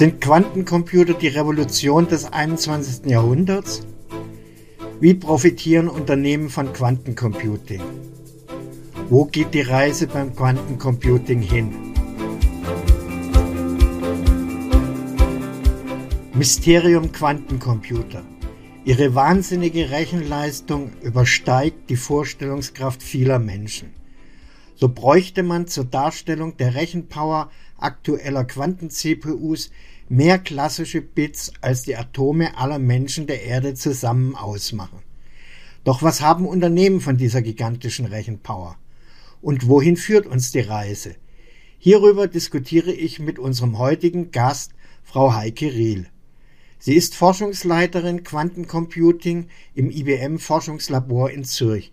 Sind Quantencomputer die Revolution des 21. Jahrhunderts? Wie profitieren Unternehmen von Quantencomputing? Wo geht die Reise beim Quantencomputing hin? Mysterium Quantencomputer. Ihre wahnsinnige Rechenleistung übersteigt die Vorstellungskraft vieler Menschen. So bräuchte man zur Darstellung der Rechenpower aktueller Quanten-CPUs mehr klassische Bits als die Atome aller Menschen der Erde zusammen ausmachen. Doch was haben Unternehmen von dieser gigantischen Rechenpower? Und wohin führt uns die Reise? Hierüber diskutiere ich mit unserem heutigen Gast, Frau Heike Riel. Sie ist Forschungsleiterin Quantencomputing im IBM Forschungslabor in Zürich.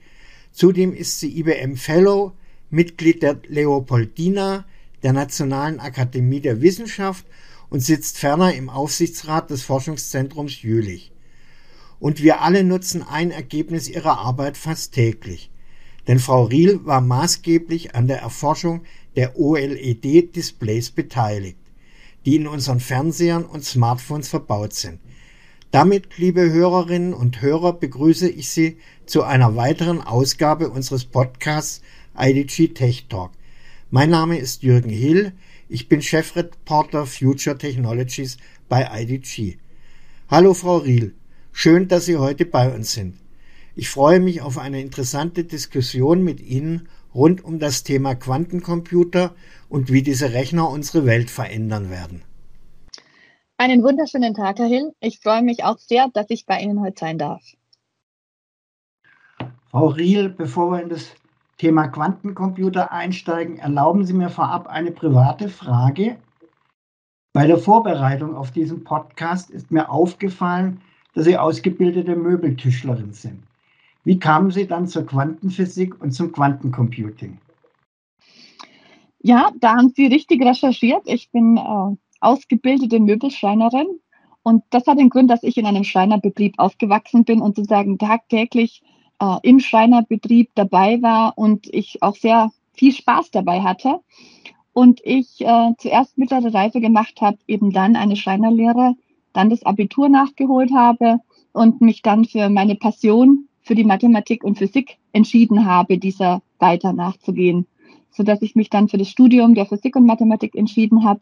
Zudem ist sie IBM Fellow, Mitglied der Leopoldina, der Nationalen Akademie der Wissenschaft und sitzt ferner im Aufsichtsrat des Forschungszentrums Jülich. Und wir alle nutzen ein Ergebnis ihrer Arbeit fast täglich. Denn Frau Riel war maßgeblich an der Erforschung der OLED-Displays beteiligt, die in unseren Fernsehern und Smartphones verbaut sind. Damit, liebe Hörerinnen und Hörer, begrüße ich Sie zu einer weiteren Ausgabe unseres Podcasts IDG Tech Talk. Mein Name ist Jürgen Hill. Ich bin Chefreporter Future Technologies bei IDG. Hallo Frau Riel. Schön, dass Sie heute bei uns sind. Ich freue mich auf eine interessante Diskussion mit Ihnen rund um das Thema Quantencomputer und wie diese Rechner unsere Welt verändern werden. Einen wunderschönen Tag, Herr Hill. Ich freue mich auch sehr, dass ich bei Ihnen heute sein darf. Frau Riel, bevor wir in das Thema Quantencomputer einsteigen, erlauben Sie mir vorab eine private Frage. Bei der Vorbereitung auf diesen Podcast ist mir aufgefallen, dass Sie ausgebildete Möbeltischlerin sind. Wie kamen Sie dann zur Quantenphysik und zum Quantencomputing? Ja, da haben Sie richtig recherchiert. Ich bin äh, ausgebildete Möbelschreinerin und das hat den Grund, dass ich in einem Schreinerbetrieb aufgewachsen bin und sozusagen tagtäglich äh, im Schreinerbetrieb dabei war und ich auch sehr viel Spaß dabei hatte. Und ich äh, zuerst mittlere Reife gemacht habe, eben dann eine Schreinerlehre, dann das Abitur nachgeholt habe und mich dann für meine Passion für die Mathematik und Physik entschieden habe, dieser weiter nachzugehen, sodass ich mich dann für das Studium der Physik und Mathematik entschieden habe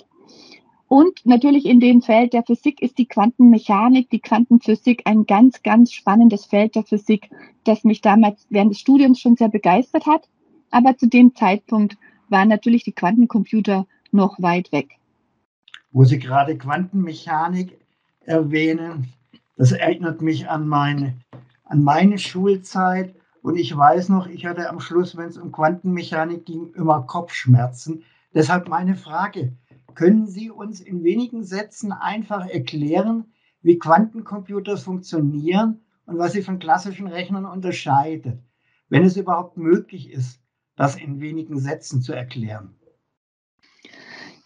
und natürlich in dem Feld der Physik ist die Quantenmechanik, die Quantenphysik ein ganz, ganz spannendes Feld der Physik, das mich damals während des Studiums schon sehr begeistert hat. Aber zu dem Zeitpunkt waren natürlich die Quantencomputer noch weit weg. Wo Sie gerade Quantenmechanik erwähnen, das erinnert mich an meine, an meine Schulzeit. Und ich weiß noch, ich hatte am Schluss, wenn es um Quantenmechanik ging, immer Kopfschmerzen. Deshalb meine Frage, können Sie uns in wenigen Sätzen einfach erklären, wie Quantencomputer funktionieren und was sie von klassischen Rechnern unterscheidet, wenn es überhaupt möglich ist, das in wenigen Sätzen zu erklären?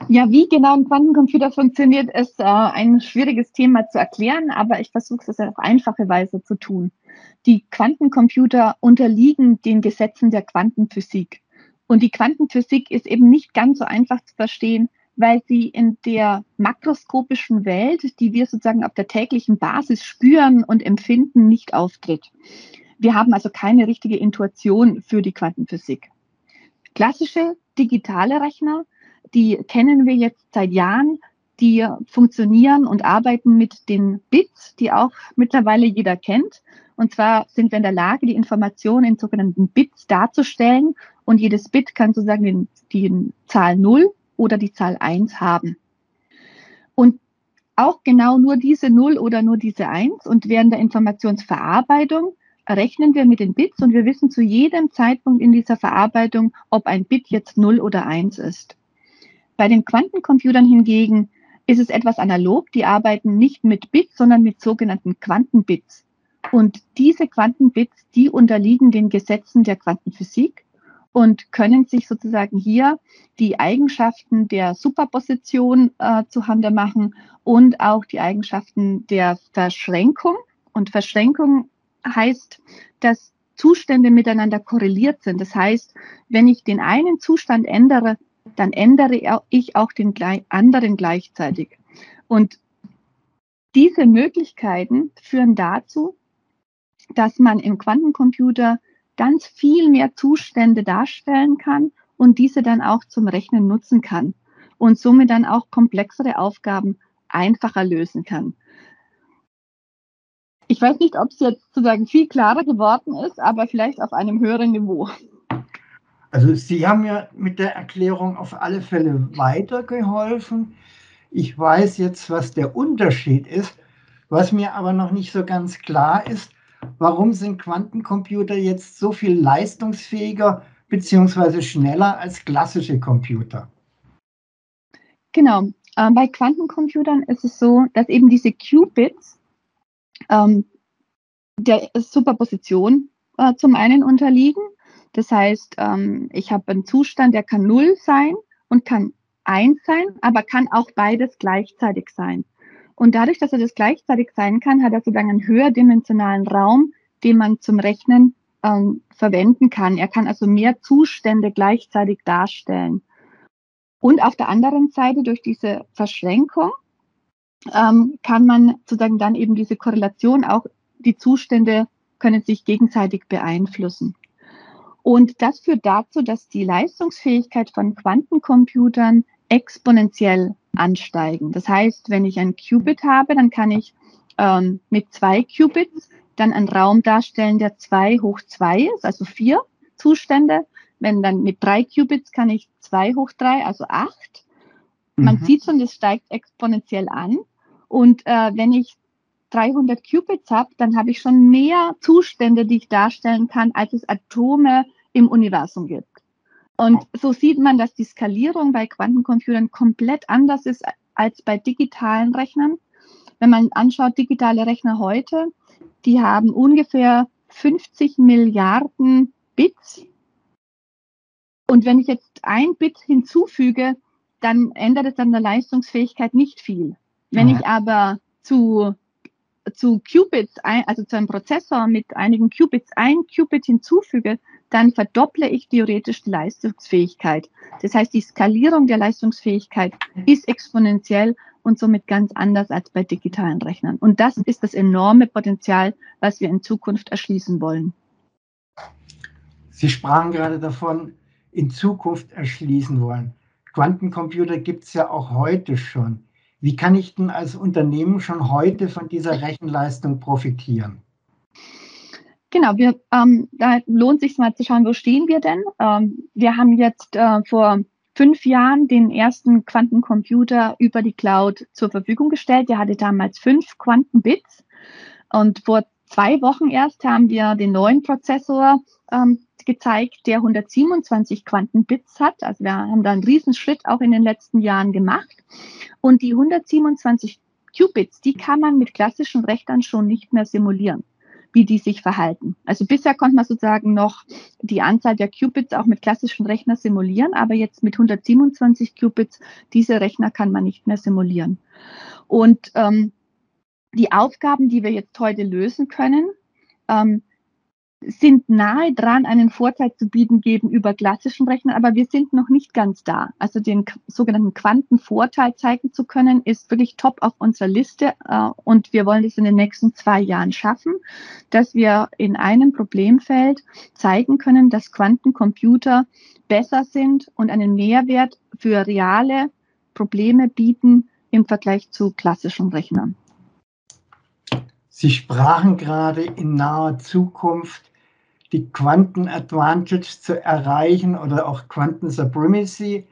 Ja, wie genau ein Quantencomputer funktioniert, ist äh, ein schwieriges Thema zu erklären, aber ich versuche es auf einfache Weise zu tun. Die Quantencomputer unterliegen den Gesetzen der Quantenphysik. Und die Quantenphysik ist eben nicht ganz so einfach zu verstehen, weil sie in der makroskopischen Welt, die wir sozusagen auf der täglichen Basis spüren und empfinden, nicht auftritt. Wir haben also keine richtige Intuition für die Quantenphysik. Klassische digitale Rechner, die kennen wir jetzt seit Jahren, die funktionieren und arbeiten mit den Bits, die auch mittlerweile jeder kennt. Und zwar sind wir in der Lage, die Information in sogenannten Bits darzustellen. Und jedes Bit kann sozusagen die Zahl 0 oder die Zahl 1 haben. Und auch genau nur diese 0 oder nur diese 1 und während der Informationsverarbeitung rechnen wir mit den Bits und wir wissen zu jedem Zeitpunkt in dieser Verarbeitung, ob ein Bit jetzt 0 oder 1 ist. Bei den Quantencomputern hingegen ist es etwas analog. Die arbeiten nicht mit Bits, sondern mit sogenannten Quantenbits. Und diese Quantenbits, die unterliegen den Gesetzen der Quantenphysik und können sich sozusagen hier die Eigenschaften der Superposition äh, zuhande machen und auch die Eigenschaften der Verschränkung. Und Verschränkung heißt, dass Zustände miteinander korreliert sind. Das heißt, wenn ich den einen Zustand ändere, dann ändere ich auch den anderen gleichzeitig. Und diese Möglichkeiten führen dazu, dass man im Quantencomputer ganz viel mehr Zustände darstellen kann und diese dann auch zum Rechnen nutzen kann und somit dann auch komplexere Aufgaben einfacher lösen kann. Ich weiß nicht, ob es jetzt sozusagen viel klarer geworden ist, aber vielleicht auf einem höheren Niveau. Also Sie haben ja mit der Erklärung auf alle Fälle weitergeholfen. Ich weiß jetzt, was der Unterschied ist. Was mir aber noch nicht so ganz klar ist, warum sind Quantencomputer jetzt so viel leistungsfähiger bzw. schneller als klassische Computer? Genau. Äh, bei Quantencomputern ist es so, dass eben diese Qubits ähm, der Superposition äh, zum einen unterliegen. Das heißt, ähm, ich habe einen Zustand, der kann null sein und kann eins sein, aber kann auch beides gleichzeitig sein. Und dadurch, dass er das gleichzeitig sein kann, hat er sozusagen einen höherdimensionalen Raum, den man zum Rechnen ähm, verwenden kann. Er kann also mehr Zustände gleichzeitig darstellen. Und auf der anderen Seite durch diese Verschränkung ähm, kann man sozusagen dann eben diese Korrelation auch, die Zustände können sich gegenseitig beeinflussen. Und das führt dazu, dass die Leistungsfähigkeit von Quantencomputern exponentiell ansteigen. Das heißt, wenn ich ein Qubit habe, dann kann ich ähm, mit zwei Qubits dann einen Raum darstellen, der zwei hoch zwei ist, also vier Zustände. Wenn dann mit drei Qubits kann ich zwei hoch drei, also acht. Man mhm. sieht schon, das steigt exponentiell an. Und äh, wenn ich 300 Qubits habe, dann habe ich schon mehr Zustände, die ich darstellen kann, als es Atome im Universum gibt. Und so sieht man, dass die Skalierung bei Quantencomputern komplett anders ist als bei digitalen Rechnern. Wenn man anschaut, digitale Rechner heute, die haben ungefähr 50 Milliarden Bits. Und wenn ich jetzt ein Bit hinzufüge, dann ändert es an der Leistungsfähigkeit nicht viel. Wenn ich aber zu, zu Qubits, ein, also zu einem Prozessor mit einigen Qubits ein Qubit hinzufüge, dann verdopple ich theoretisch die Leistungsfähigkeit. Das heißt, die Skalierung der Leistungsfähigkeit ist exponentiell und somit ganz anders als bei digitalen Rechnern. Und das ist das enorme Potenzial, was wir in Zukunft erschließen wollen. Sie sprachen gerade davon, in Zukunft erschließen wollen. Quantencomputer gibt es ja auch heute schon. Wie kann ich denn als Unternehmen schon heute von dieser Rechenleistung profitieren? Genau, wir, ähm, da lohnt sich mal zu schauen, wo stehen wir denn? Ähm, wir haben jetzt äh, vor fünf Jahren den ersten Quantencomputer über die Cloud zur Verfügung gestellt. Der hatte damals fünf Quantenbits. Und vor zwei Wochen erst haben wir den neuen Prozessor ähm, gezeigt, der 127 Quantenbits hat. Also wir haben da einen Riesenschritt auch in den letzten Jahren gemacht. Und die 127 Qubits, die kann man mit klassischen Rechnern schon nicht mehr simulieren wie die sich verhalten. Also bisher konnte man sozusagen noch die Anzahl der Qubits auch mit klassischen Rechnern simulieren, aber jetzt mit 127 Qubits, diese Rechner kann man nicht mehr simulieren. Und ähm, die Aufgaben, die wir jetzt heute lösen können, ähm, sind nahe dran, einen Vorteil zu bieten gegenüber klassischen Rechnern, aber wir sind noch nicht ganz da. Also den sogenannten Quantenvorteil zeigen zu können, ist wirklich top auf unserer Liste äh, und wir wollen das in den nächsten zwei Jahren schaffen, dass wir in einem Problemfeld zeigen können, dass Quantencomputer besser sind und einen Mehrwert für reale Probleme bieten im Vergleich zu klassischen Rechnern. Sie sprachen gerade in naher Zukunft die Quanten-Advantage zu erreichen oder auch Quanten-Supremacy.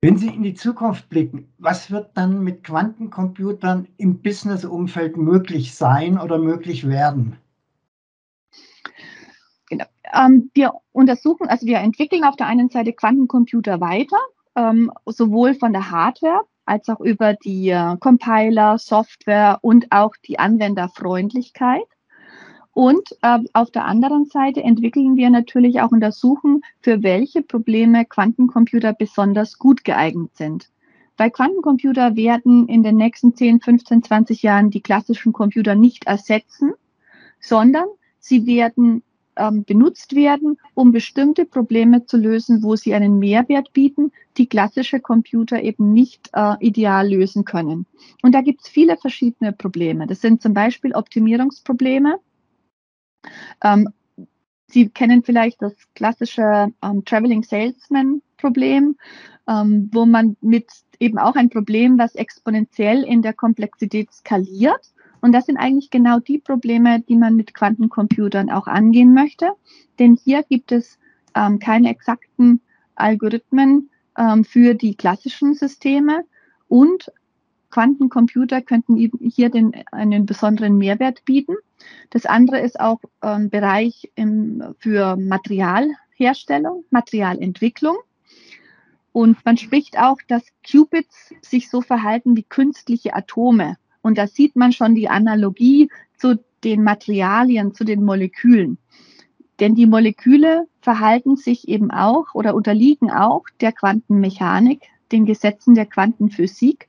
Wenn Sie in die Zukunft blicken, was wird dann mit Quantencomputern im Business-Umfeld möglich sein oder möglich werden? Genau. Ähm, wir untersuchen, also wir entwickeln auf der einen Seite Quantencomputer weiter, ähm, sowohl von der Hardware als auch über die äh, Compiler, Software und auch die Anwenderfreundlichkeit. Und äh, auf der anderen Seite entwickeln wir natürlich auch untersuchen, für welche Probleme Quantencomputer besonders gut geeignet sind. Weil Quantencomputer werden in den nächsten 10, 15, 20 Jahren die klassischen Computer nicht ersetzen, sondern sie werden ähm, benutzt werden, um bestimmte Probleme zu lösen, wo sie einen Mehrwert bieten, die klassische Computer eben nicht äh, ideal lösen können. Und da gibt es viele verschiedene Probleme. Das sind zum Beispiel Optimierungsprobleme. Ähm, Sie kennen vielleicht das klassische ähm, Traveling Salesman Problem, ähm, wo man mit eben auch ein Problem, was exponentiell in der Komplexität skaliert. Und das sind eigentlich genau die Probleme, die man mit Quantencomputern auch angehen möchte. Denn hier gibt es ähm, keine exakten Algorithmen ähm, für die klassischen Systeme und Quantencomputer könnten hier den, einen besonderen Mehrwert bieten. Das andere ist auch ein Bereich im, für Materialherstellung, Materialentwicklung. Und man spricht auch, dass Qubits sich so verhalten wie künstliche Atome. Und da sieht man schon die Analogie zu den Materialien, zu den Molekülen. Denn die Moleküle verhalten sich eben auch oder unterliegen auch der Quantenmechanik, den Gesetzen der Quantenphysik.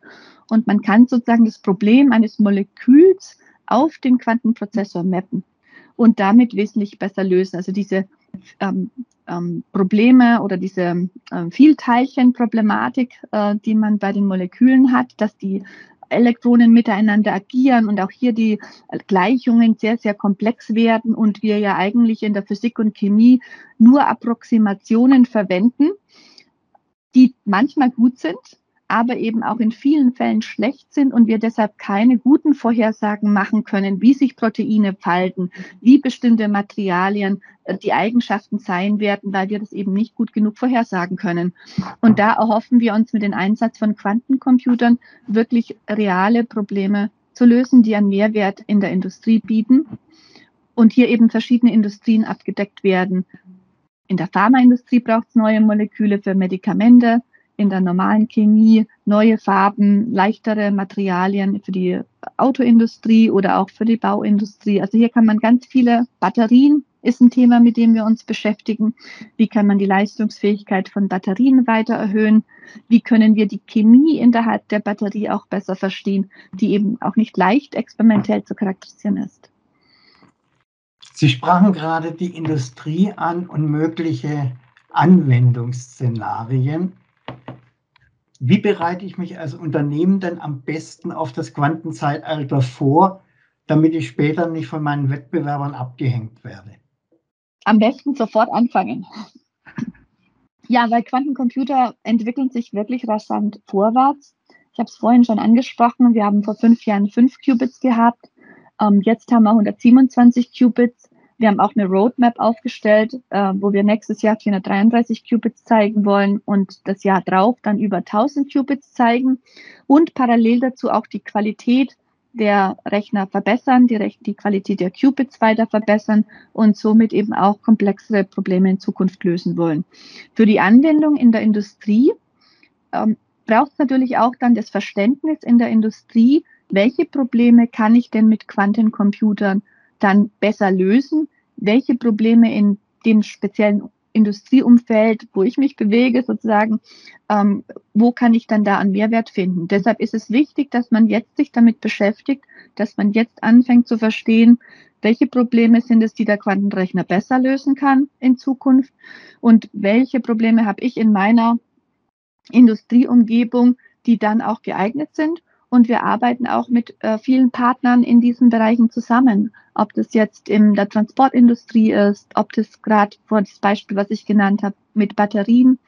Und man kann sozusagen das Problem eines Moleküls auf den Quantenprozessor mappen und damit wesentlich besser lösen. Also diese ähm, ähm, Probleme oder diese ähm, Vielteilchenproblematik, äh, die man bei den Molekülen hat, dass die Elektronen miteinander agieren und auch hier die Gleichungen sehr, sehr komplex werden und wir ja eigentlich in der Physik und Chemie nur Approximationen verwenden, die manchmal gut sind, aber eben auch in vielen Fällen schlecht sind und wir deshalb keine guten Vorhersagen machen können, wie sich Proteine falten, wie bestimmte Materialien äh, die Eigenschaften sein werden, weil wir das eben nicht gut genug vorhersagen können. Und da erhoffen wir uns mit dem Einsatz von Quantencomputern wirklich reale Probleme zu lösen, die einen Mehrwert in der Industrie bieten und hier eben verschiedene Industrien abgedeckt werden. In der Pharmaindustrie braucht es neue Moleküle für Medikamente in der normalen Chemie neue Farben, leichtere Materialien für die Autoindustrie oder auch für die Bauindustrie. Also hier kann man ganz viele Batterien ist ein Thema, mit dem wir uns beschäftigen. Wie kann man die Leistungsfähigkeit von Batterien weiter erhöhen? Wie können wir die Chemie innerhalb der Batterie auch besser verstehen, die eben auch nicht leicht experimentell zu charakterisieren ist? Sie sprachen gerade die Industrie an und mögliche Anwendungsszenarien. Wie bereite ich mich als Unternehmen denn am besten auf das Quantenzeitalter vor, damit ich später nicht von meinen Wettbewerbern abgehängt werde? Am besten sofort anfangen. Ja, weil Quantencomputer entwickeln sich wirklich rasant vorwärts. Ich habe es vorhin schon angesprochen. Wir haben vor fünf Jahren fünf Qubits gehabt. Ähm, jetzt haben wir 127 Qubits. Wir haben auch eine Roadmap aufgestellt, äh, wo wir nächstes Jahr 433 Qubits zeigen wollen und das Jahr drauf dann über 1000 Qubits zeigen und parallel dazu auch die Qualität der Rechner verbessern, die, Rech die Qualität der Qubits weiter verbessern und somit eben auch komplexere Probleme in Zukunft lösen wollen. Für die Anwendung in der Industrie ähm, braucht es natürlich auch dann das Verständnis in der Industrie, welche Probleme kann ich denn mit Quantencomputern dann besser lösen, welche Probleme in dem speziellen Industrieumfeld, wo ich mich bewege, sozusagen, ähm, wo kann ich dann da an Mehrwert finden? Deshalb ist es wichtig, dass man jetzt sich damit beschäftigt, dass man jetzt anfängt zu verstehen, welche Probleme sind es, die der Quantenrechner besser lösen kann in Zukunft und welche Probleme habe ich in meiner Industrieumgebung, die dann auch geeignet sind und wir arbeiten auch mit äh, vielen Partnern in diesen Bereichen zusammen. Ob das jetzt in der Transportindustrie ist, ob das gerade vor das Beispiel, was ich genannt habe, mit Batterien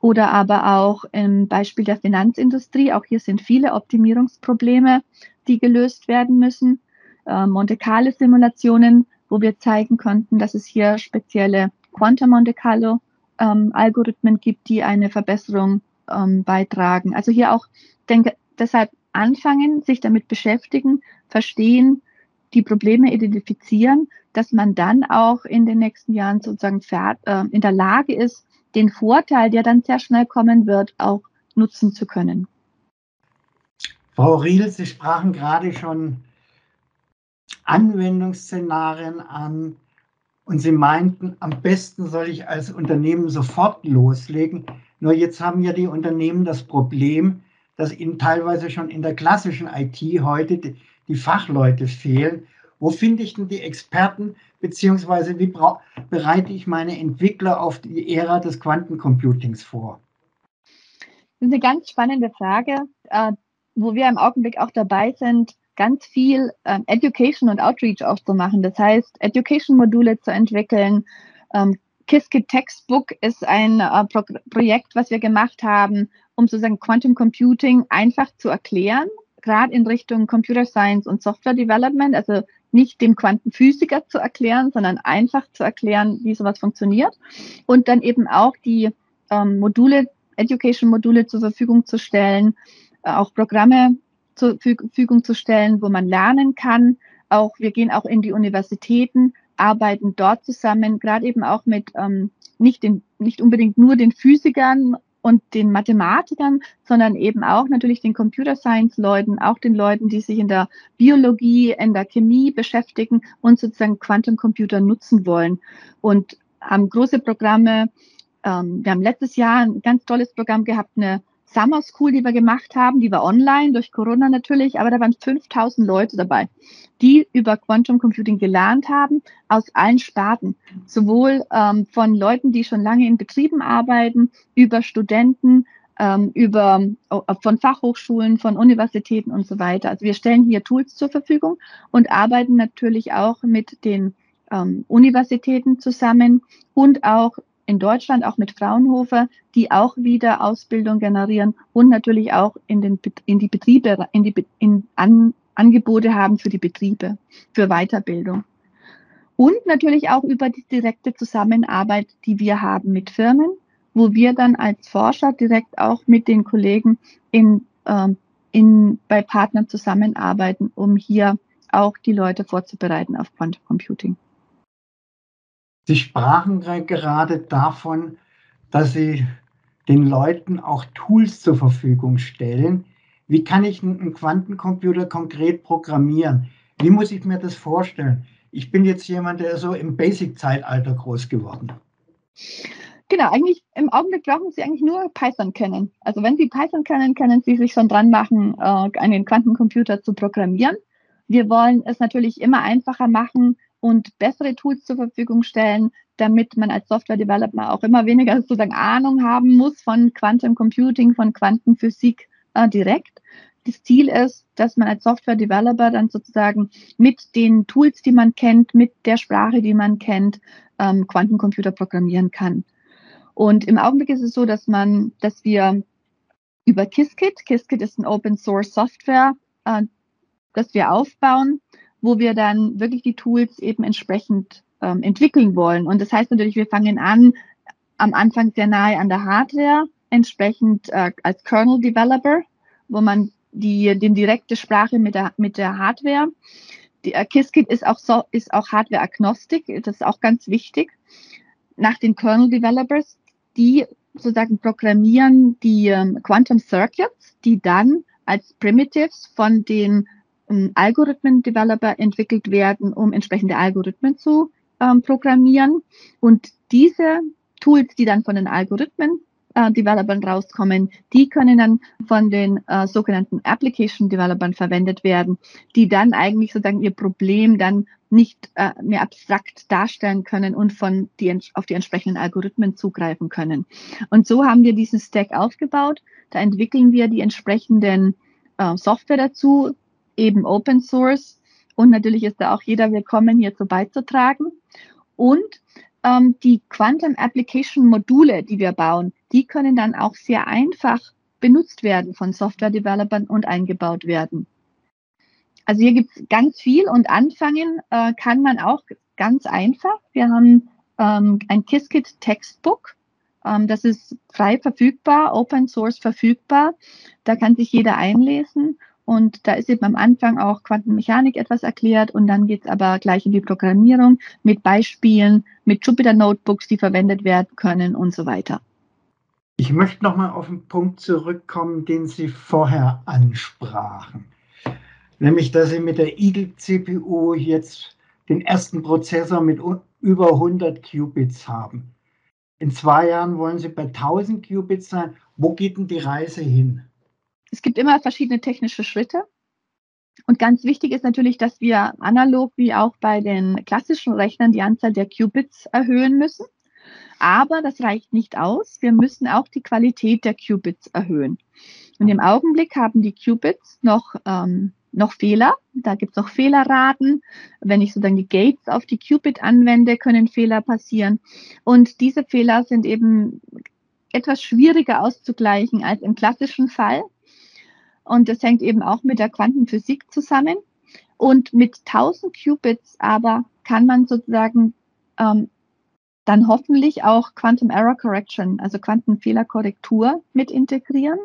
oder aber auch im Beispiel der Finanzindustrie. Auch hier sind viele Optimierungsprobleme, die gelöst werden müssen. Äh, Monte Carlo Simulationen, wo wir zeigen konnten, dass es hier spezielle Quantum Monte Carlo ähm, Algorithmen gibt, die eine Verbesserung ähm, beitragen. Also hier auch, denke, deshalb anfangen, sich damit beschäftigen, verstehen, die Probleme identifizieren, dass man dann auch in den nächsten Jahren sozusagen äh, in der Lage ist, den Vorteil, der dann sehr schnell kommen wird, auch nutzen zu können. Frau Riel, Sie sprachen gerade schon Anwendungsszenarien an und Sie meinten, am besten soll ich als Unternehmen sofort loslegen. Nur jetzt haben ja die Unternehmen das Problem, dass ihnen teilweise schon in der klassischen IT heute die, die Fachleute fehlen Wo finde ich denn die Experten, beziehungsweise wie bereite ich meine Entwickler auf die Ära des Quantencomputings vor? Das ist eine ganz spannende Frage, äh, wo wir im Augenblick auch dabei sind, ganz viel ähm, Education und Outreach auch zu machen. Das heißt, Education-Module zu entwickeln. Ähm, Qiskit Textbook ist ein äh, Pro Projekt, was wir gemacht haben, um sozusagen Quantum Computing einfach zu erklären, gerade in Richtung Computer Science und Software Development, also nicht dem Quantenphysiker zu erklären, sondern einfach zu erklären, wie sowas funktioniert und dann eben auch die ähm, Module, Education-Module zur Verfügung zu stellen, äh, auch Programme zur Verfügung zu stellen, wo man lernen kann. Auch wir gehen auch in die Universitäten, arbeiten dort zusammen, gerade eben auch mit ähm, nicht, den, nicht unbedingt nur den Physikern und den Mathematikern, sondern eben auch natürlich den Computer Science Leuten, auch den Leuten, die sich in der Biologie, in der Chemie beschäftigen und sozusagen Quantencomputer nutzen wollen und haben große Programme. Ähm, wir haben letztes Jahr ein ganz tolles Programm gehabt, eine Summer School, die wir gemacht haben, die war online durch Corona natürlich, aber da waren 5000 Leute dabei, die über Quantum Computing gelernt haben aus allen Sparten, sowohl ähm, von Leuten, die schon lange in Betrieben arbeiten, über Studenten, ähm, über äh, von Fachhochschulen, von Universitäten und so weiter. Also wir stellen hier Tools zur Verfügung und arbeiten natürlich auch mit den ähm, Universitäten zusammen und auch in Deutschland auch mit Fraunhofer, die auch wieder Ausbildung generieren und natürlich auch in, den, in die Betriebe, in die in An, Angebote haben für die Betriebe, für Weiterbildung. Und natürlich auch über die direkte Zusammenarbeit, die wir haben mit Firmen, wo wir dann als Forscher direkt auch mit den Kollegen in, äh, in, bei Partnern zusammenarbeiten, um hier auch die Leute vorzubereiten auf Quantum Computing. Sie sprachen gerade davon, dass Sie den Leuten auch Tools zur Verfügung stellen. Wie kann ich einen Quantencomputer konkret programmieren? Wie muss ich mir das vorstellen? Ich bin jetzt jemand, der so im Basic-Zeitalter groß geworden. Genau, eigentlich im Augenblick brauchen Sie eigentlich nur Python kennen. Also wenn Sie Python kennen, können Sie sich schon dran machen, äh, einen Quantencomputer zu programmieren. Wir wollen es natürlich immer einfacher machen, und bessere Tools zur Verfügung stellen, damit man als Software-Developer auch immer weniger sozusagen Ahnung haben muss von Quantum Computing, von Quantenphysik äh, direkt. Das Ziel ist, dass man als Software-Developer dann sozusagen mit den Tools, die man kennt, mit der Sprache, die man kennt, ähm, Quantencomputer programmieren kann. Und im Augenblick ist es so, dass man, dass wir über Qiskit, Qiskit ist ein Open Source Software, äh, das wir aufbauen, wo wir dann wirklich die Tools eben entsprechend ähm, entwickeln wollen. Und das heißt natürlich, wir fangen an, am Anfang sehr nahe an der Hardware, entsprechend äh, als Kernel Developer, wo man die, die direkte Sprache mit der, mit der Hardware. Die, äh, Qiskit ist auch, so, auch Hardware-agnostik, das ist auch ganz wichtig. Nach den Kernel Developers, die sozusagen programmieren die ähm, Quantum Circuits, die dann als Primitives von den Algorithmen-Developer entwickelt werden, um entsprechende Algorithmen zu ähm, programmieren. Und diese Tools, die dann von den Algorithmen äh, Developern rauskommen, die können dann von den äh, sogenannten Application Developern verwendet werden, die dann eigentlich sozusagen ihr Problem dann nicht äh, mehr abstrakt darstellen können und von die, auf die entsprechenden Algorithmen zugreifen können. Und so haben wir diesen Stack aufgebaut. Da entwickeln wir die entsprechenden äh, Software dazu, eben Open Source. Und natürlich ist da auch jeder willkommen, hierzu beizutragen. Und ähm, die Quantum Application Module, die wir bauen, die können dann auch sehr einfach benutzt werden von Software-Developern und eingebaut werden. Also hier gibt es ganz viel und anfangen äh, kann man auch ganz einfach. Wir haben ähm, ein Qiskit Textbook. Ähm, das ist frei verfügbar, Open Source verfügbar. Da kann sich jeder einlesen und da ist eben am Anfang auch Quantenmechanik etwas erklärt und dann geht es aber gleich in die Programmierung mit Beispielen, mit Jupyter Notebooks, die verwendet werden können und so weiter. Ich möchte nochmal auf den Punkt zurückkommen, den Sie vorher ansprachen. Nämlich, dass Sie mit der Eagle CPU jetzt den ersten Prozessor mit über 100 Qubits haben. In zwei Jahren wollen Sie bei 1000 Qubits sein. Wo geht denn die Reise hin? Es gibt immer verschiedene technische Schritte. Und ganz wichtig ist natürlich, dass wir analog wie auch bei den klassischen Rechnern die Anzahl der Qubits erhöhen müssen. Aber das reicht nicht aus. Wir müssen auch die Qualität der Qubits erhöhen. Und im Augenblick haben die Qubits noch, ähm, noch Fehler. Da gibt es noch Fehlerraten. Wenn ich sozusagen die Gates auf die Qubit anwende, können Fehler passieren. Und diese Fehler sind eben etwas schwieriger auszugleichen als im klassischen Fall. Und das hängt eben auch mit der Quantenphysik zusammen. Und mit 1000 Qubits aber kann man sozusagen ähm, dann hoffentlich auch Quantum Error Correction, also Quantenfehlerkorrektur mit integrieren.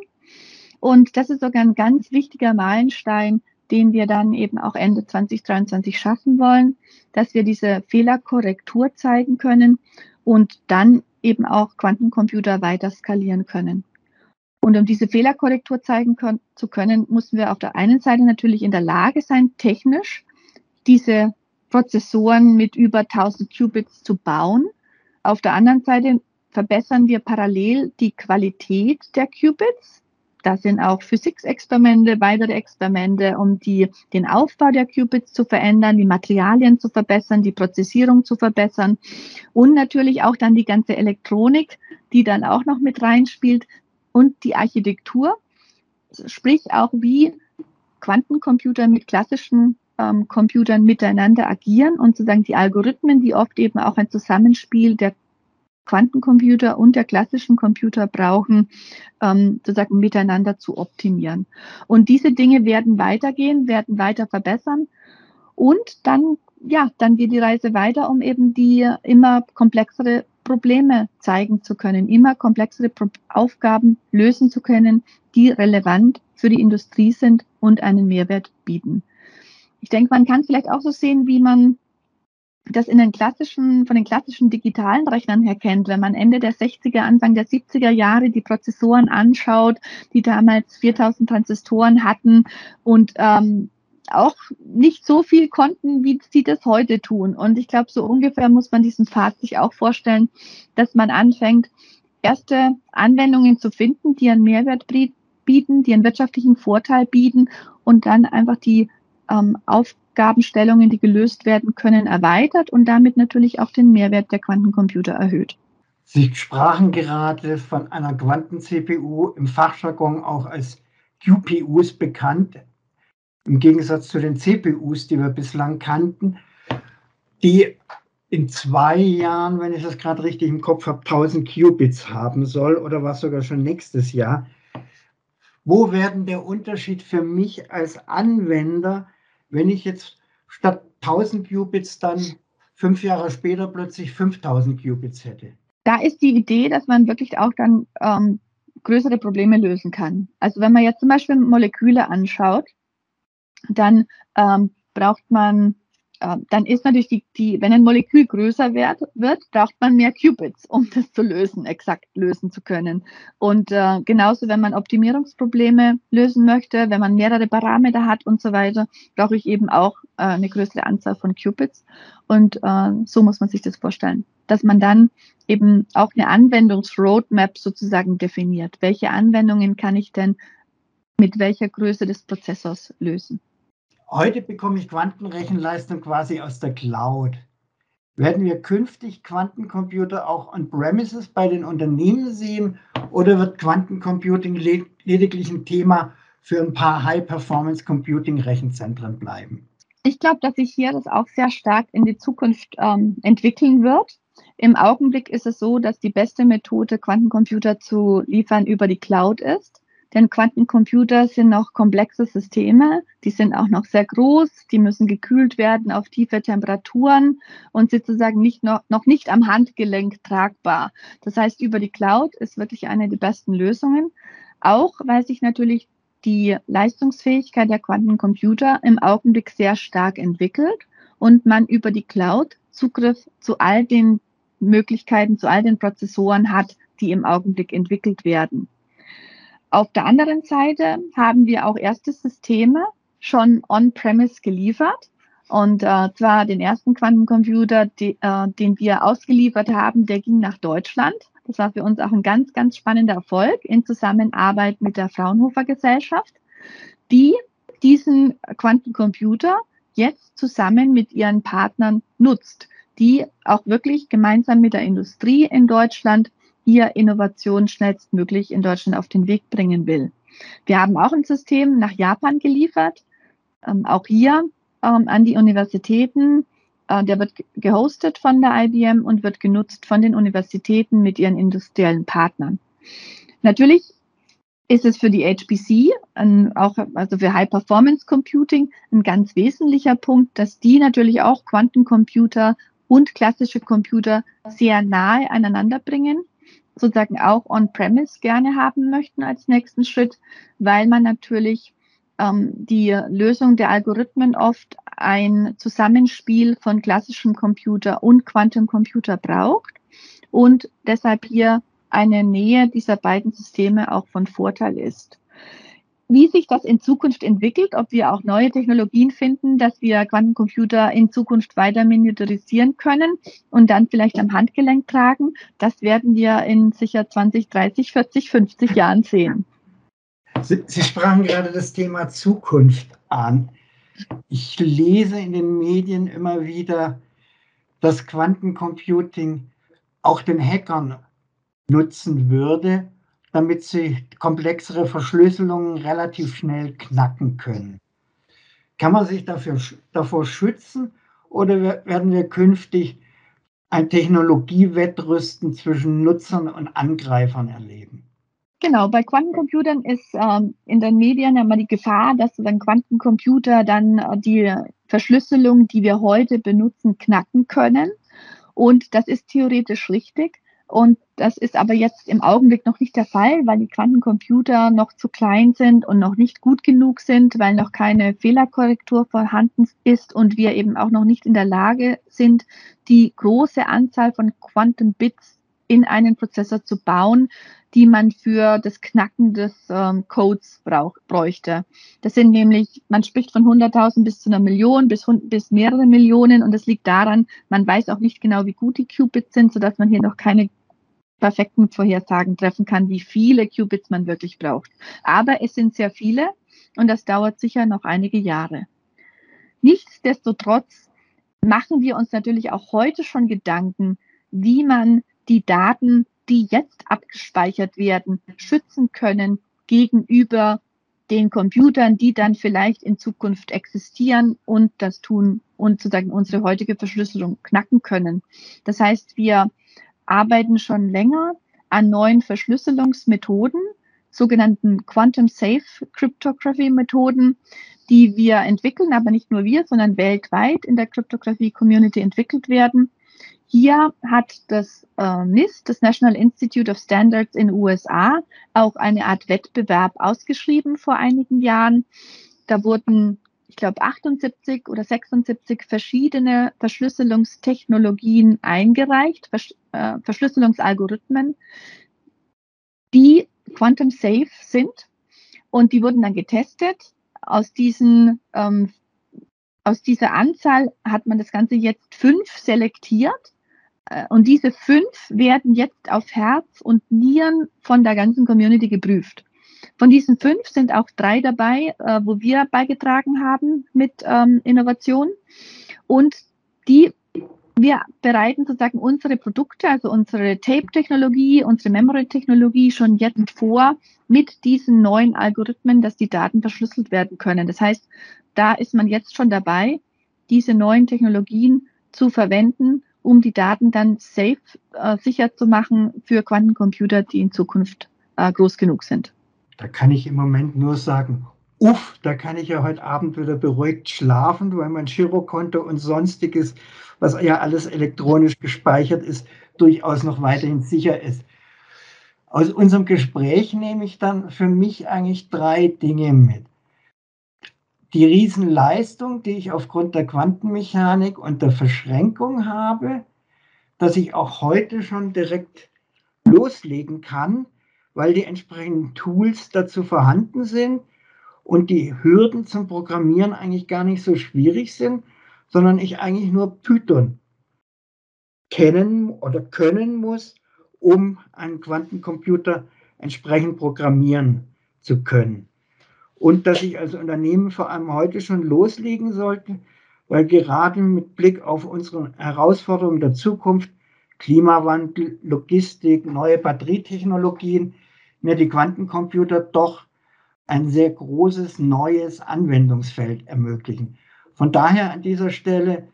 Und das ist sogar ein ganz wichtiger Meilenstein, den wir dann eben auch Ende 2023 schaffen wollen, dass wir diese Fehlerkorrektur zeigen können und dann eben auch Quantencomputer weiter skalieren können. Und um diese Fehlerkorrektur zeigen zu können, müssen wir auf der einen Seite natürlich in der Lage sein, technisch diese Prozessoren mit über 1000 Qubits zu bauen. Auf der anderen Seite verbessern wir parallel die Qualität der Qubits. Da sind auch Physiksexperimente, weitere Experimente, um die, den Aufbau der Qubits zu verändern, die Materialien zu verbessern, die Prozessierung zu verbessern und natürlich auch dann die ganze Elektronik, die dann auch noch mit reinspielt, und die Architektur, sprich auch wie Quantencomputer mit klassischen ähm, Computern miteinander agieren und sozusagen die Algorithmen, die oft eben auch ein Zusammenspiel der Quantencomputer und der klassischen Computer brauchen, ähm, sozusagen miteinander zu optimieren. Und diese Dinge werden weitergehen, werden weiter verbessern. Und dann, ja, dann geht die Reise weiter, um eben die immer komplexere Probleme zeigen zu können, immer komplexere Pro Aufgaben lösen zu können, die relevant für die Industrie sind und einen Mehrwert bieten. Ich denke, man kann vielleicht auch so sehen, wie man das in den klassischen, von den klassischen digitalen Rechnern her kennt, wenn man Ende der 60er, Anfang der 70er Jahre die Prozessoren anschaut, die damals 4000 Transistoren hatten und ähm, auch nicht so viel konnten, wie sie das heute tun. Und ich glaube, so ungefähr muss man diesen Pfad sich auch vorstellen, dass man anfängt, erste Anwendungen zu finden, die einen Mehrwert bieten, die einen wirtschaftlichen Vorteil bieten und dann einfach die ähm, Aufgabenstellungen, die gelöst werden können, erweitert und damit natürlich auch den Mehrwert der Quantencomputer erhöht. Sie sprachen gerade von einer Quanten-CPU, im Fachjargon auch als QPUs bekannt im Gegensatz zu den CPUs, die wir bislang kannten, die in zwei Jahren, wenn ich das gerade richtig im Kopf habe, 1000 Qubits haben soll oder was sogar schon nächstes Jahr. Wo werden der Unterschied für mich als Anwender, wenn ich jetzt statt 1000 Qubits dann fünf Jahre später plötzlich 5000 Qubits hätte? Da ist die Idee, dass man wirklich auch dann ähm, größere Probleme lösen kann. Also wenn man jetzt zum Beispiel Moleküle anschaut, dann ähm, braucht man, äh, dann ist natürlich die, die, wenn ein Molekül größer wird, wird, braucht man mehr Qubits, um das zu lösen, exakt lösen zu können. Und äh, genauso, wenn man Optimierungsprobleme lösen möchte, wenn man mehrere Parameter hat und so weiter, brauche ich eben auch äh, eine größere Anzahl von Qubits. Und äh, so muss man sich das vorstellen, dass man dann eben auch eine Anwendungsroadmap sozusagen definiert. Welche Anwendungen kann ich denn mit welcher Größe des Prozessors lösen? Heute bekomme ich Quantenrechenleistung quasi aus der Cloud. Werden wir künftig Quantencomputer auch on-premises bei den Unternehmen sehen oder wird Quantencomputing lediglich ein Thema für ein paar High-Performance-Computing-Rechenzentren bleiben? Ich glaube, dass sich hier das auch sehr stark in die Zukunft ähm, entwickeln wird. Im Augenblick ist es so, dass die beste Methode, Quantencomputer zu liefern, über die Cloud ist. Denn Quantencomputer sind noch komplexe Systeme, die sind auch noch sehr groß, die müssen gekühlt werden auf tiefe Temperaturen und sozusagen nicht noch, noch nicht am Handgelenk tragbar. Das heißt, über die Cloud ist wirklich eine der besten Lösungen. Auch weil sich natürlich die Leistungsfähigkeit der Quantencomputer im Augenblick sehr stark entwickelt und man über die Cloud Zugriff zu all den Möglichkeiten, zu all den Prozessoren hat, die im Augenblick entwickelt werden. Auf der anderen Seite haben wir auch erste Systeme schon on-premise geliefert. Und äh, zwar den ersten Quantencomputer, die, äh, den wir ausgeliefert haben, der ging nach Deutschland. Das war für uns auch ein ganz, ganz spannender Erfolg in Zusammenarbeit mit der Fraunhofer Gesellschaft, die diesen Quantencomputer jetzt zusammen mit ihren Partnern nutzt, die auch wirklich gemeinsam mit der Industrie in Deutschland hier Innovation schnellstmöglich in Deutschland auf den Weg bringen will. Wir haben auch ein System nach Japan geliefert, ähm, auch hier ähm, an die Universitäten. Äh, der wird gehostet von der IBM und wird genutzt von den Universitäten mit ihren industriellen Partnern. Natürlich ist es für die HPC, ein, auch also für High Performance Computing, ein ganz wesentlicher Punkt, dass die natürlich auch Quantencomputer und klassische Computer sehr nahe aneinander bringen, sozusagen auch on-premise gerne haben möchten als nächsten Schritt, weil man natürlich ähm, die Lösung der Algorithmen oft ein Zusammenspiel von klassischem Computer und Quantencomputer braucht und deshalb hier eine Nähe dieser beiden Systeme auch von Vorteil ist. Wie sich das in Zukunft entwickelt, ob wir auch neue Technologien finden, dass wir Quantencomputer in Zukunft weiter miniaturisieren können und dann vielleicht am Handgelenk tragen, das werden wir in sicher 20, 30, 40, 50 Jahren sehen. Sie, sprachen gerade das Thema Zukunft an. Ich lese in den Medien immer wieder, dass Quantencomputing auch den Hackern nutzen würde, damit sie komplexere Verschlüsselungen relativ schnell knacken können. Kann man sich dafür, davor schützen oder werden wir künftig ein Technologiewettrüsten zwischen Nutzern und Angreifern erleben? Genau, bei Quantencomputern ist ähm, in den Medien immer die Gefahr, dass dann Quantencomputer dann äh, die Verschlüsselung, die wir heute benutzen, knacken können. Und das ist theoretisch richtig. Und das ist aber jetzt im Augenblick noch nicht der Fall, weil die Quantencomputer noch zu klein sind und noch nicht gut genug sind, weil noch keine Fehlerkorrektur vorhanden ist und wir eben auch noch nicht in der Lage sind, die große Anzahl von Quantenbits in einen Prozessor zu bauen, die man für das Knacken des ähm, Codes brauch, bräuchte. Das sind nämlich, man spricht von 100.000 bis zu einer Million, bis, bis mehrere Millionen und das liegt daran, man weiß auch nicht genau, wie gut die Qubits sind, sodass man hier noch keine perfekten Vorhersagen treffen kann, wie viele Qubits man wirklich braucht. Aber es sind sehr viele und das dauert sicher noch einige Jahre. Nichtsdestotrotz machen wir uns natürlich auch heute schon Gedanken, wie man die Daten, die jetzt abgespeichert werden, schützen können gegenüber den Computern, die dann vielleicht in Zukunft existieren und das tun und sozusagen unsere heutige Verschlüsselung knacken können. Das heißt, wir arbeiten schon länger an neuen Verschlüsselungsmethoden, sogenannten Quantum Safe Cryptography Methoden, die wir entwickeln, aber nicht nur wir, sondern weltweit in der Cryptography Community entwickelt werden. Hier hat das äh, NIST, das National Institute of Standards in USA, auch eine Art Wettbewerb ausgeschrieben vor einigen Jahren. Da wurden ich glaube, 78 oder 76 verschiedene Verschlüsselungstechnologien eingereicht, Versch äh, Verschlüsselungsalgorithmen, die quantum safe sind. Und die wurden dann getestet. Aus diesen ähm, aus dieser Anzahl hat man das Ganze jetzt fünf selektiert. Äh, und diese fünf werden jetzt auf Herz und Nieren von der ganzen Community geprüft. Von diesen fünf sind auch drei dabei, äh, wo wir beigetragen haben mit ähm, Innovation. Und die, wir bereiten sozusagen unsere Produkte, also unsere Tape-Technologie, unsere Memory-Technologie schon jetzt vor mit diesen neuen Algorithmen, dass die Daten verschlüsselt werden können. Das heißt, da ist man jetzt schon dabei, diese neuen Technologien zu verwenden, um die Daten dann safe, äh, sicher zu machen für Quantencomputer, die in Zukunft äh, groß genug sind. Da kann ich im Moment nur sagen, uff, da kann ich ja heute Abend wieder beruhigt schlafen, weil mein Girokonto und sonstiges, was ja alles elektronisch gespeichert ist, durchaus noch weiterhin sicher ist. Aus unserem Gespräch nehme ich dann für mich eigentlich drei Dinge mit. Die Riesenleistung, die ich aufgrund der Quantenmechanik und der Verschränkung habe, dass ich auch heute schon direkt loslegen kann, weil die entsprechenden Tools dazu vorhanden sind und die Hürden zum Programmieren eigentlich gar nicht so schwierig sind, sondern ich eigentlich nur Python kennen oder können muss, um einen Quantencomputer entsprechend programmieren zu können. und dass ich als Unternehmen vor allem heute schon loslegen sollte, weil gerade mit Blick auf unsere Herausforderungen der Zukunft, Klimawandel, Logistik, neue Batterietechnologien, mir die Quantencomputer doch ein sehr großes neues Anwendungsfeld ermöglichen. Von daher an dieser Stelle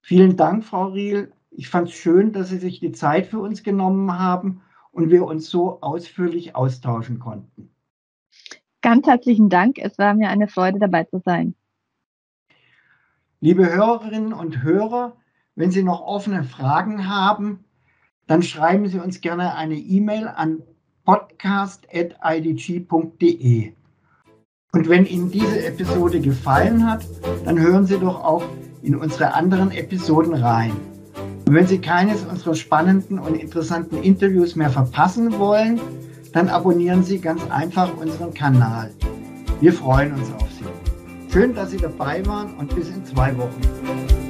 vielen Dank, Frau Riel. Ich fand es schön, dass Sie sich die Zeit für uns genommen haben und wir uns so ausführlich austauschen konnten. Ganz herzlichen Dank. Es war mir eine Freude, dabei zu sein. Liebe Hörerinnen und Hörer, wenn Sie noch offene Fragen haben, dann schreiben Sie uns gerne eine E-Mail an podcast.idg.de. Und wenn Ihnen diese Episode gefallen hat, dann hören Sie doch auch in unsere anderen Episoden rein. Und wenn Sie keines unserer spannenden und interessanten Interviews mehr verpassen wollen, dann abonnieren Sie ganz einfach unseren Kanal. Wir freuen uns auf Sie. Schön, dass Sie dabei waren und bis in zwei Wochen.